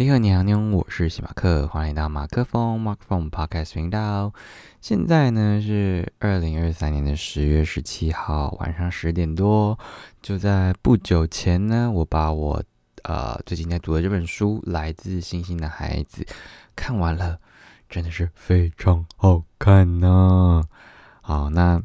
你好，你好，你好，我是喜马克，欢迎来到马克风 Mark from Podcast 频道。现在呢是二零二三年的十月十七号晚上十点多，就在不久前呢，我把我呃最近在读的这本书《来自星星的孩子》看完了，真的是非常好看呢。好，那。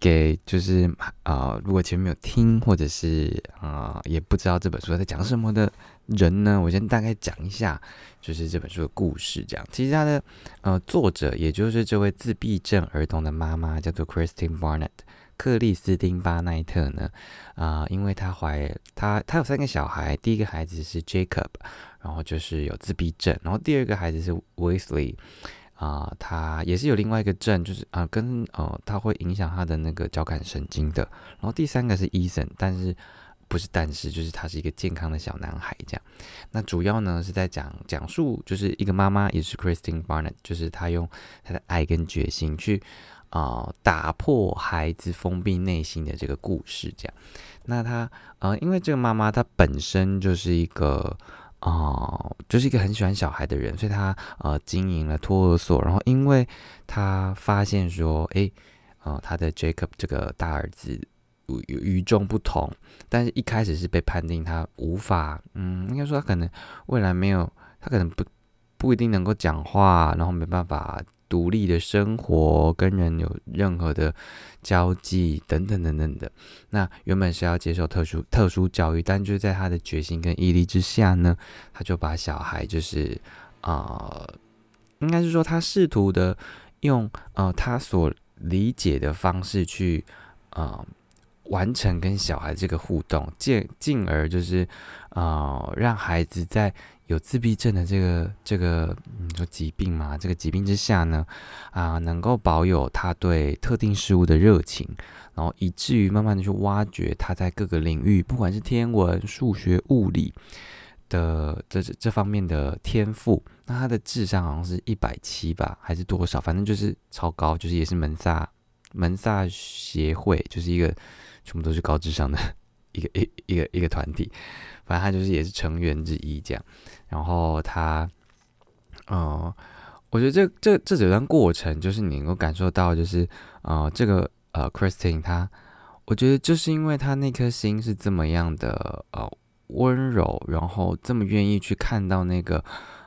给就是啊，如果前面没有听，或者是啊，也不知道这本书在讲什么的人呢，我先大概讲一下，就是这本书的故事。这样，其实它的呃作者，也就是这位自闭症儿童的妈妈，叫做 Christine Barnett，克里斯汀巴奈特呢，啊，因为她怀她她有三个小孩，第一个孩子是 Jacob，然后就是有自闭症，然后第二个孩子是 Wesley。啊，他也是有另外一个症，就是啊，跟呃，他会影响他的那个交感神经的。然后第三个是 Eason，但是不是但是，就是他是一个健康的小男孩这样。那主要呢是在讲讲述，就是一个妈妈也是 Christine Barnett，就是她用她的爱跟决心去啊打破孩子封闭内心的这个故事这样。那她呃，因为这个妈妈她本身就是一个。哦，就是一个很喜欢小孩的人，所以他呃经营了托儿所，然后因为他发现说，诶，呃，他的 Jacob 这个大儿子与众不同，但是一开始是被判定他无法，嗯，应该说他可能未来没有，他可能不不一定能够讲话，然后没办法。独立的生活，跟人有任何的交际等等等等。的，那原本是要接受特殊特殊教育，但就在他的决心跟毅力之下呢，他就把小孩就是啊，应该是说他试图的用呃他所理解的方式去啊完成跟小孩这个互动，进进而就是啊让孩子在。有自闭症的这个这个你说疾病嘛？这个疾病之下呢，啊，能够保有他对特定事物的热情，然后以至于慢慢的去挖掘他在各个领域，不管是天文、数学、物理的这这方面的天赋。那他的智商好像是一百七吧，还是多少？反正就是超高，就是也是门萨门萨协会，就是一个全部都是高智商的 一个一一个一个团体。反正他就是也是成员之一这样。然后他，呃，我觉得这这这整段过程，就是你能够感受到，就是呃，这个呃，Christine，他，我觉得就是因为他那颗心是这么样的呃温柔，然后这么愿意去看到那个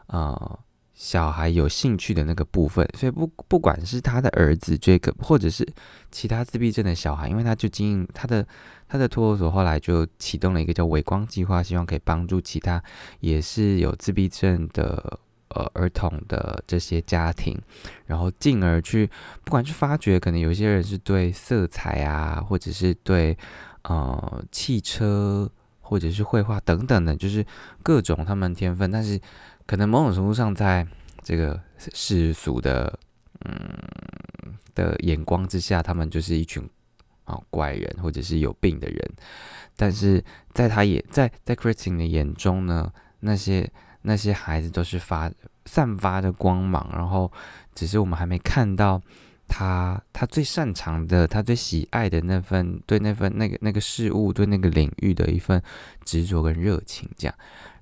呃小孩有兴趣的那个部分，所以不不管是他的儿子 Jacob，或者是其他自闭症的小孩，因为他就经营他的。他的托儿所后来就启动了一个叫“微光计划”，希望可以帮助其他也是有自闭症的呃儿童的这些家庭，然后进而去不管去发掘，可能有些人是对色彩啊，或者是对呃汽车或者是绘画等等的，就是各种他们天分，但是可能某种程度上在这个世俗的嗯的眼光之下，他们就是一群啊。怪人或者是有病的人，但是在他也在在 Christine 的眼中呢，那些那些孩子都是发散发着光芒，然后只是我们还没看到他他最擅长的，他最喜爱的那份对那份那个那个事物对那个领域的一份执着跟热情，这样。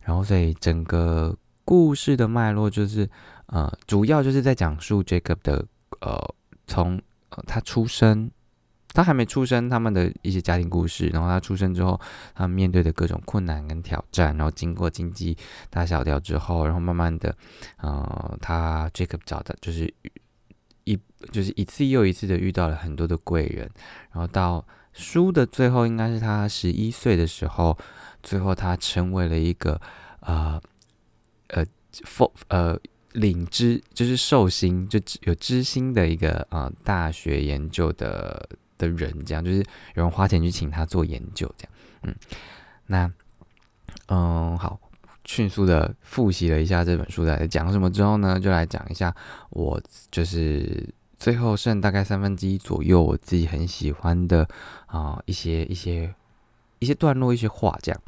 然后所以整个故事的脉络就是呃，主要就是在讲述 Jacob 的呃从他出生。他还没出生，他们的一些家庭故事，然后他出生之后，他面对的各种困难跟挑战，然后经过经济大小调之后，然后慢慢的，呃，他 Jacob 找的就是一就是一次又一次的遇到了很多的贵人，然后到书的最后，应该是他十一岁的时候，最后他成为了一个呃呃奉呃领知就是寿星就有知心的一个呃大学研究的。的人，这样就是有人花钱去请他做研究，这样，嗯，那，嗯，好，迅速的复习了一下这本书在讲什么之后呢，就来讲一下我就是最后剩大概三分之一左右，我自己很喜欢的啊一些一些一些段落一些话，这样，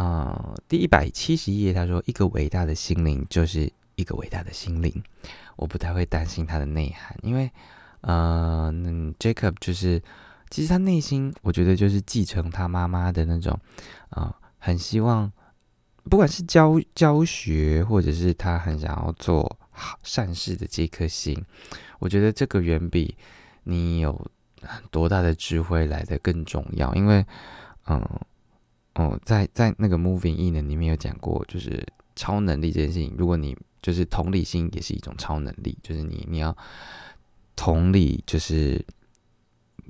啊，第一百七十页，他说一个伟大的心灵就是一个伟大的心灵，我不太会担心它的内涵，因为。嗯，Jacob 就是，其实他内心我觉得就是继承他妈妈的那种，啊，很希望不管是教教学，或者是他很想要做好善事的这颗心，我觉得这个远比你有多大的智慧来的更重要。因为，嗯，哦，在在那个 Moving 异能里面有讲过，就是超能力这件事情，如果你就是同理心也是一种超能力，就是你你要同理，就是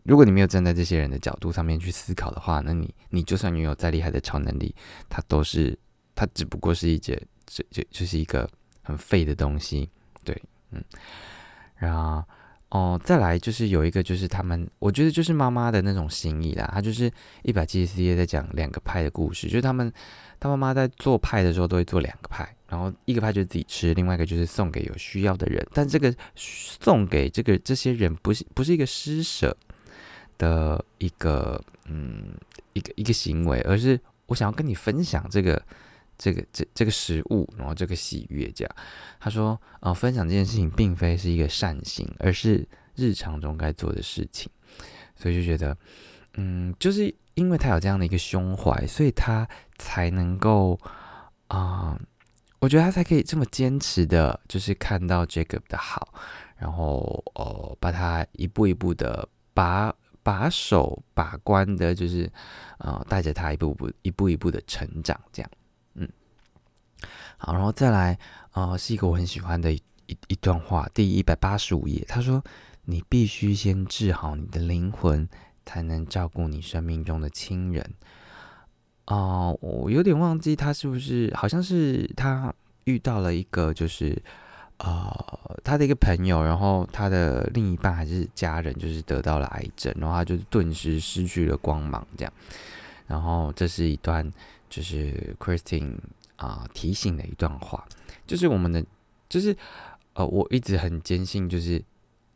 如果你没有站在这些人的角度上面去思考的话，那你你就算拥有再厉害的超能力，它都是它只不过是一节这就就是一个很废的东西，对，嗯，然后哦，再来就是有一个就是他们，我觉得就是妈妈的那种心意啦，他就是一百七十四页在讲两个派的故事，就是他们他妈妈在做派的时候都会做两个派。然后一个派就是自己吃，另外一个就是送给有需要的人。但这个送给这个这些人不是不是一个施舍的一个嗯一个一个行为，而是我想要跟你分享这个这个这这个食物，然后这个喜悦。这样他说啊，分享这件事情并非是一个善行，而是日常中该做的事情。所以就觉得嗯，就是因为他有这样的一个胸怀，所以他才能够啊。我觉得他才可以这么坚持的，就是看到 Jacob 的好，然后哦，把他一步一步的把把手把关的，就是呃，带着他一步步一步一步的成长，这样，好，然后再来，呃，是一个我很喜欢的一一段话，第一百八十五页，他说：“你必须先治好你的灵魂，才能照顾你生命中的亲人。”哦，我有点忘记他是不是，好像是他遇到了一个，就是呃，他的一个朋友，然后他的另一半还是家人，就是得到了癌症，然后他就顿时失去了光芒，这样。然后这是一段就是 Christine 啊提醒的一段话，就是我们的，就是呃，我一直很坚信，就是。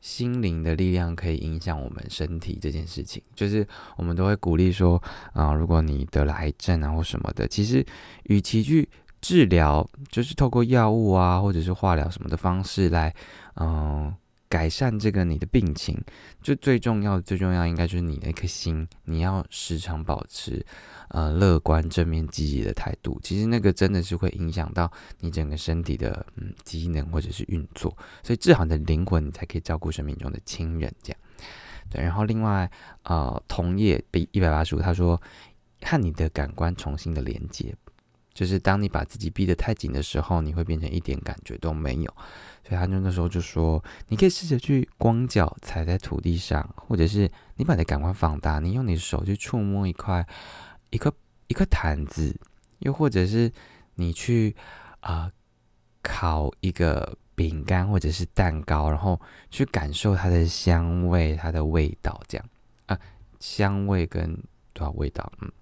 心灵的力量可以影响我们身体这件事情，就是我们都会鼓励说，啊，如果你得了癌症啊或什么的，其实与其去治疗，就是透过药物啊或者是化疗什么的方式来，嗯。改善这个你的病情，就最重要最重要应该就是你的一颗心，你要时常保持呃乐观、正面、积极的态度。其实那个真的是会影响到你整个身体的嗯机能或者是运作。所以治好你的灵魂，你才可以照顾生命中的亲人。这样对。然后另外呃同业比一百八十五，他说和你的感官重新的连接。就是当你把自己逼得太紧的时候，你会变成一点感觉都没有。所以他就那时候就说，你可以试着去光脚踩在土地上，或者是你把你的感官放大，你用你的手去触摸一块一块一块毯子，又或者是你去啊烤一个饼干或者是蛋糕，然后去感受它的香味、它的味道，这样啊，香味跟多少味道，嗯，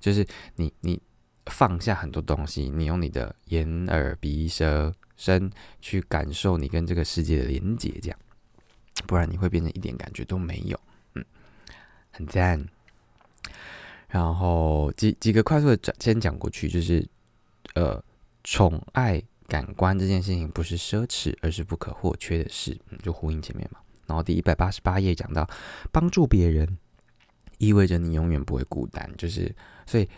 就是你你。放下很多东西，你用你的眼、耳、鼻、舌、身去感受你跟这个世界的连接，这样，不然你会变成一点感觉都没有。嗯，很赞。然后几几个快速的讲，先讲过去，就是呃，宠爱感官这件事情不是奢侈，而是不可或缺的事。嗯，就呼应前面嘛。然后第一百八十八页讲到，帮助别人意味着你永远不会孤单，就是所以。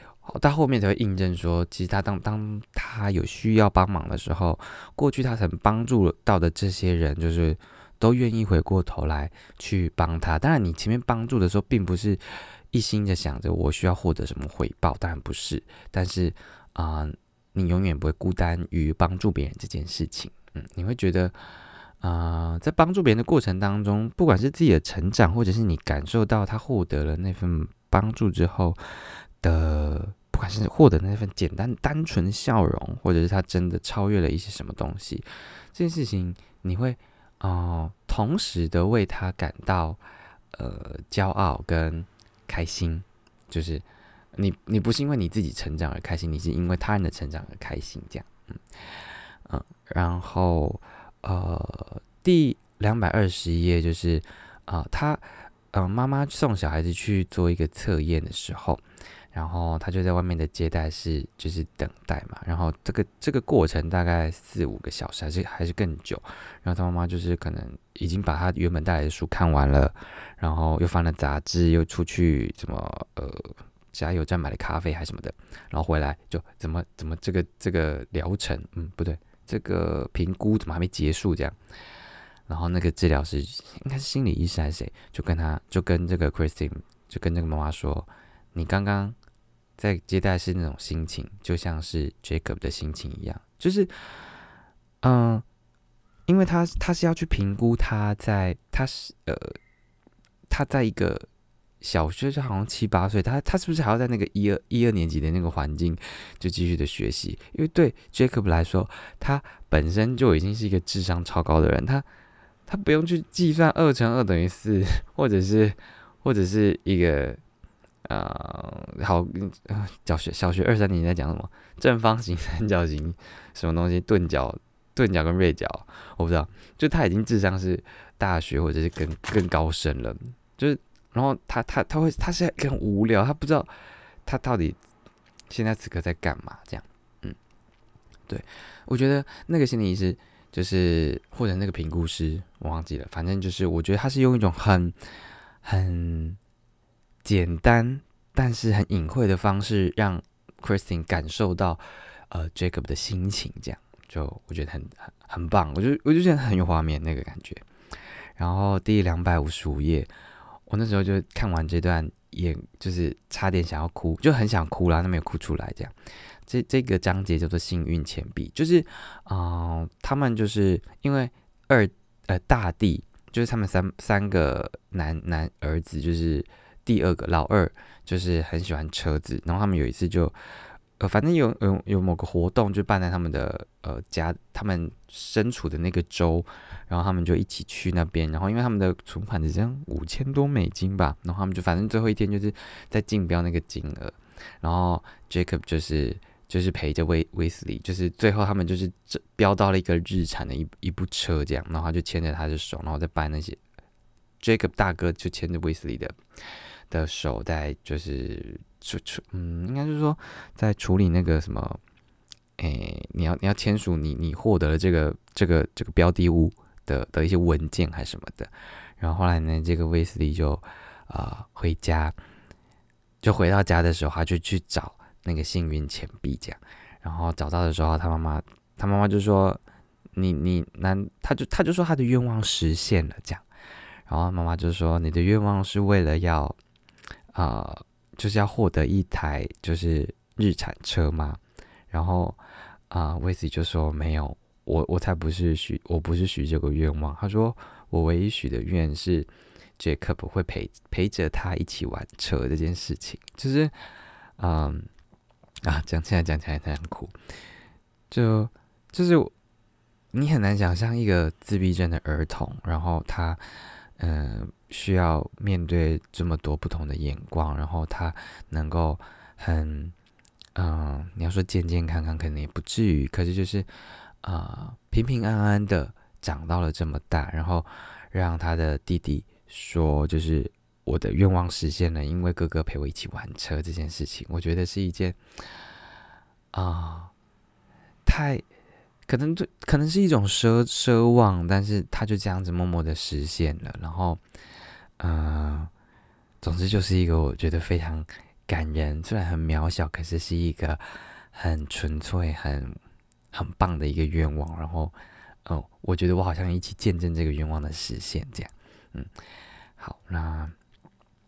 到后面才会印证说，其实他当当他有需要帮忙的时候，过去他曾帮助到的这些人，就是都愿意回过头来去帮他。当然，你前面帮助的时候，并不是一心的想着我需要获得什么回报，当然不是。但是啊，你永远不会孤单于帮助别人这件事情。嗯，你会觉得啊，在帮助别人的过程当中，不管是自己的成长，或者是你感受到他获得了那份帮助之后的。不管是获得那份简单单纯的笑容，或者是他真的超越了一些什么东西，这件事情你会哦，同时的为他感到呃骄傲跟开心，就是你你不是因为你自己成长而开心，你是因为他人的成长而开心，这样嗯嗯，然后呃第两百二十页就是啊他嗯妈妈送小孩子去做一个测验的时候。然后他就在外面的接待室，就是等待嘛。然后这个这个过程大概四五个小时，还是还是更久。然后他妈妈就是可能已经把他原本带来的书看完了，然后又翻了杂志，又出去怎么呃加油站买了咖啡还什么的，然后回来就怎么怎么这个这个疗程，嗯，不对，这个评估怎么还没结束这样？然后那个治疗师应该是心理医师还是谁，就跟他就跟这个 Christine 就跟这个妈妈说，你刚刚在接待室那种心情，就像是 Jacob 的心情一样，就是嗯。因为他他是要去评估他在他是呃他在一个小学就好像七八岁，他他是不是还要在那个一二一二年级的那个环境就继续的学习？因为对 Jacob 来说，他本身就已经是一个智商超高的人，他他不用去计算二乘二等于四，或者是或者是一个呃好小学小学二三年级在讲什么？正方形、三角形什么东西？钝角。钝角跟锐角，我不知道，就他已经智商是大学或者是更更高深了，就是，然后他他他会他现在很无聊，他不知道他到底现在此刻在干嘛，这样，嗯，对，我觉得那个心理医师就是或者那个评估师，我忘记了，反正就是我觉得他是用一种很很简单但是很隐晦的方式，让 Christine 感受到呃 Jacob 的心情，这样。就我觉得很很很棒，我就我就觉得很有画面那个感觉。然后第两百五十五页，我那时候就看完这段，也就是差点想要哭，就很想哭啦，但没有哭出来。这样，这这个章节叫做幸运钱币，就是啊，他们就是因为二呃大弟，就是他们三三个男男儿子，就是第二个老二，就是很喜欢车子，然后他们有一次就。呃，反正有有有某个活动就办在他们的呃家，他们身处的那个州，然后他们就一起去那边，然后因为他们的存款只剩五千多美金吧，然后他们就反正最后一天就是在竞标那个金额，然后 Jacob 就是就是陪着威威斯利，就是最后他们就是这标到了一个日产的一一部车这样，然后就牵着他的手，然后再办那些 Jacob 大哥就牵着威斯利的的手在就是。处处嗯，应该就是说，在处理那个什么，诶，你要你要签署你你获得了这个这个这个标的物的的一些文件还是什么的，然后后来呢，这个威斯利就啊回家，就回到家的时候，他就去找那个幸运钱币，这样，然后找到的时候，他妈妈他妈妈就说，你你难，他就他就说他的愿望实现了，这样，然后妈妈就说，你的愿望是为了要啊。就是要获得一台就是日产车吗？然后啊，威斯就说没有，我我才不是许，我不是许这个愿望。他说我唯一许的愿是杰克不会陪陪着他一起玩车这件事情。就是嗯啊，讲起来讲起来很苦，就就是你很难想象一个自闭症的儿童，然后他嗯。需要面对这么多不同的眼光，然后他能够很，嗯，你要说健健康康，可能也不至于，可是就是啊，平平安安的长到了这么大，然后让他的弟弟说，就是我的愿望实现了，因为哥哥陪我一起玩车这件事情，我觉得是一件啊，太。可能对，可能是一种奢奢望，但是他就这样子默默的实现了。然后，嗯，总之就是一个我觉得非常感人，虽然很渺小，可是是一个很纯粹、很很棒的一个愿望。然后，哦，我觉得我好像一起见证这个愿望的实现，这样。嗯，好，那，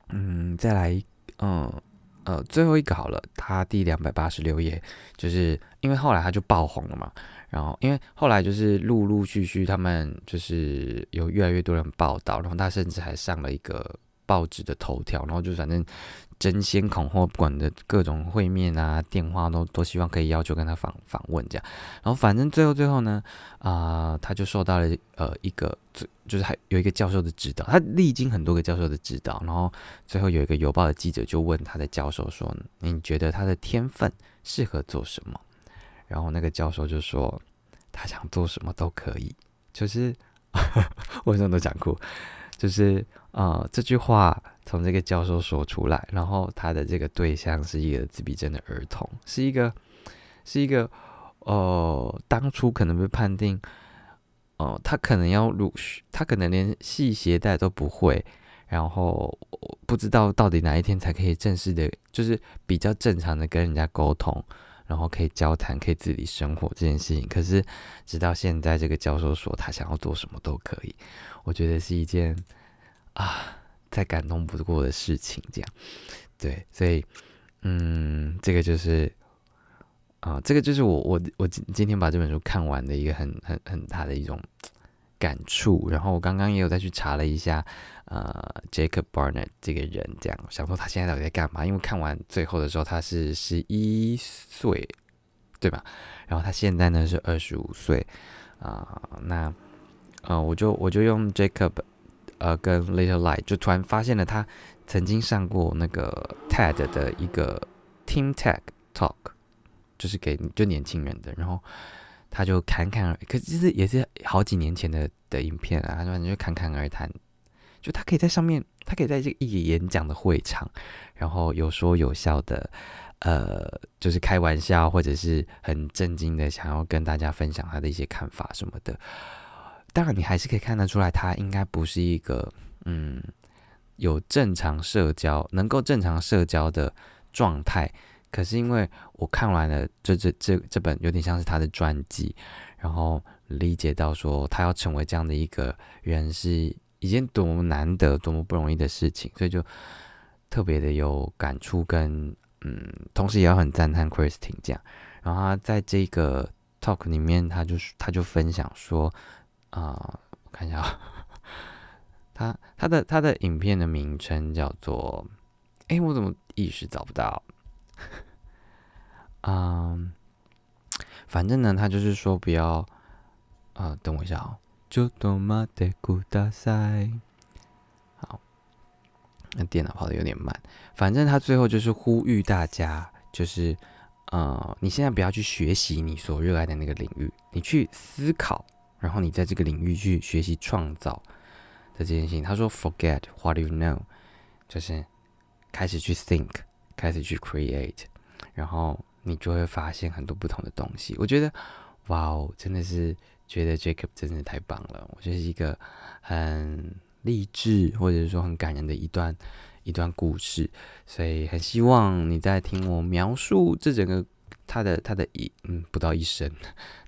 嗯，再来，嗯。呃，最后一个好了，他第两百八十六页，就是因为后来他就爆红了嘛，然后因为后来就是陆陆续续他们就是有越来越多人报道，然后他甚至还上了一个报纸的头条，然后就反正。争先恐后，不管的各种会面啊、电话都都希望可以要求跟他访访问这样，然后反正最后最后呢，啊，他就受到了呃一个，就是还有一个教授的指导，他历经很多个教授的指导，然后最后有一个邮报的记者就问他的教授说：“你觉得他的天分适合做什么？”然后那个教授就说：“他想做什么都可以。”就是 我什么都讲哭，就是啊这句话。从这个教授说出来，然后他的这个对象是一个自闭症的儿童，是一个是一个呃，当初可能被判定，哦，他可能要入，他可能连系鞋带都不会，然后不知道到底哪一天才可以正式的，就是比较正常的跟人家沟通，然后可以交谈，可以自理生活这件事情。可是直到现在，这个教授说他想要做什么都可以，我觉得是一件啊再感动不过的事情。这样，对，所以嗯，这个就是啊，这个就是我我我今今天把这本书看完的一个很很很大的一种。感触，然后我刚刚也有再去查了一下，呃，Jacob Barnett 这个人，这样想说他现在到底在干嘛？因为看完最后的时候他是十一岁，对吧？然后他现在呢是二十五岁啊，那呃，我就我就用 Jacob 呃跟 Little Light，就突然发现了他曾经上过那个 TED 的一个 Team Tech Talk，就是给就年轻人的，然后。他就侃侃而，可其实也是好几年前的的影片啊。他说你就侃侃而谈，就他可以在上面，他可以在这个一演讲的会场，然后有说有笑的，呃，就是开玩笑或者是很震惊的，想要跟大家分享他的一些看法什么的。当然，你还是可以看得出来，他应该不是一个嗯有正常社交、能够正常社交的状态。可是因为我看完了这这这这本有点像是他的传记，然后理解到说他要成为这样的一个人是一件多么难得、多么不容易的事情，所以就特别的有感触，跟嗯，同时也要很赞叹 Christine 这样。然后他在这个 talk 里面，他就他就分享说啊，我看一下，他他的他的影片的名称叫做，哎，我怎么一时找不到？嗯，反正呢，他就是说不要啊，等我一下哦。就多么的古大赛，好，那电脑跑的有点慢。反正他最后就是呼吁大家，就是呃，你现在不要去学习你所热爱的那个领域，你去思考，然后你在这个领域去学习创造的这件事情。他说，forget what you know，就是开始去 think。开始去 create，然后你就会发现很多不同的东西。我觉得，哇哦，真的是觉得 Jacob 真的太棒了。我觉得是一个很励志或者是说很感人的一段一段故事，所以很希望你在听我描述这整个他的他的一嗯不到一生。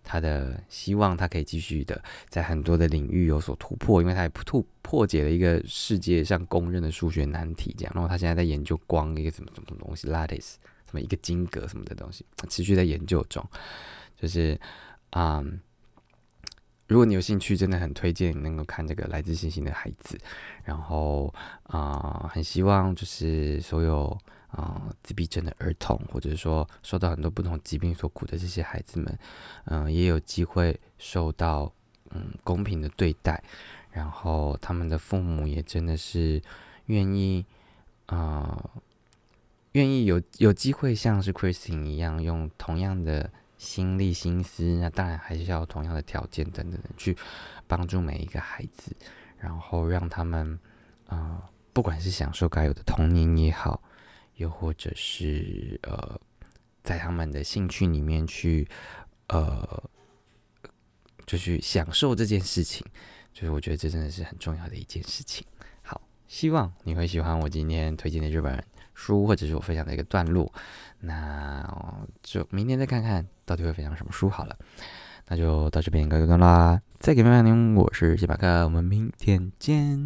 他的希望，他可以继续的在很多的领域有所突破，因为他也突破解了一个世界上公认的数学难题，这样。然后他现在在研究光一个什么什么东西，lattice，什么一个晶格什么的东西，持续在研究中。就是啊，如果你有兴趣，真的很推荐你能够看这个《来自星星的孩子》。然后啊，很希望就是所有。啊，自闭症的儿童，或者说受到很多不同疾病所苦的这些孩子们，嗯，也有机会受到嗯公平的对待，然后他们的父母也真的是愿意啊，愿意有有机会像是 Christine 一样，用同样的心力心思，那当然还是要同样的条件等等的去帮助每一个孩子，然后让他们啊，不管是享受该有的童年也好。又或者是呃，在他们的兴趣里面去呃，就去享受这件事情，就是我觉得这真的是很重要的一件事情。好，希望你会喜欢我今天推荐的日本人书，或者是我分享的一个段落。那就明天再看看到底会分享什么书好了。那就到这边告一段落啦。再给麦麦您，我是谢巴克，我们明天见。